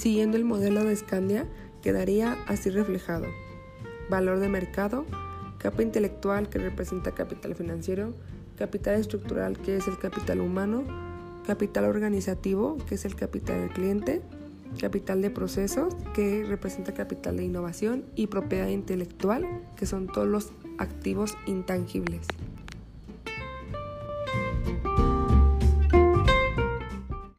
Siguiendo el modelo de Scandia, quedaría así reflejado. Valor de mercado, capa intelectual que representa capital financiero, capital estructural que es el capital humano, capital organizativo que es el capital del cliente, capital de procesos que representa capital de innovación y propiedad intelectual que son todos los activos intangibles.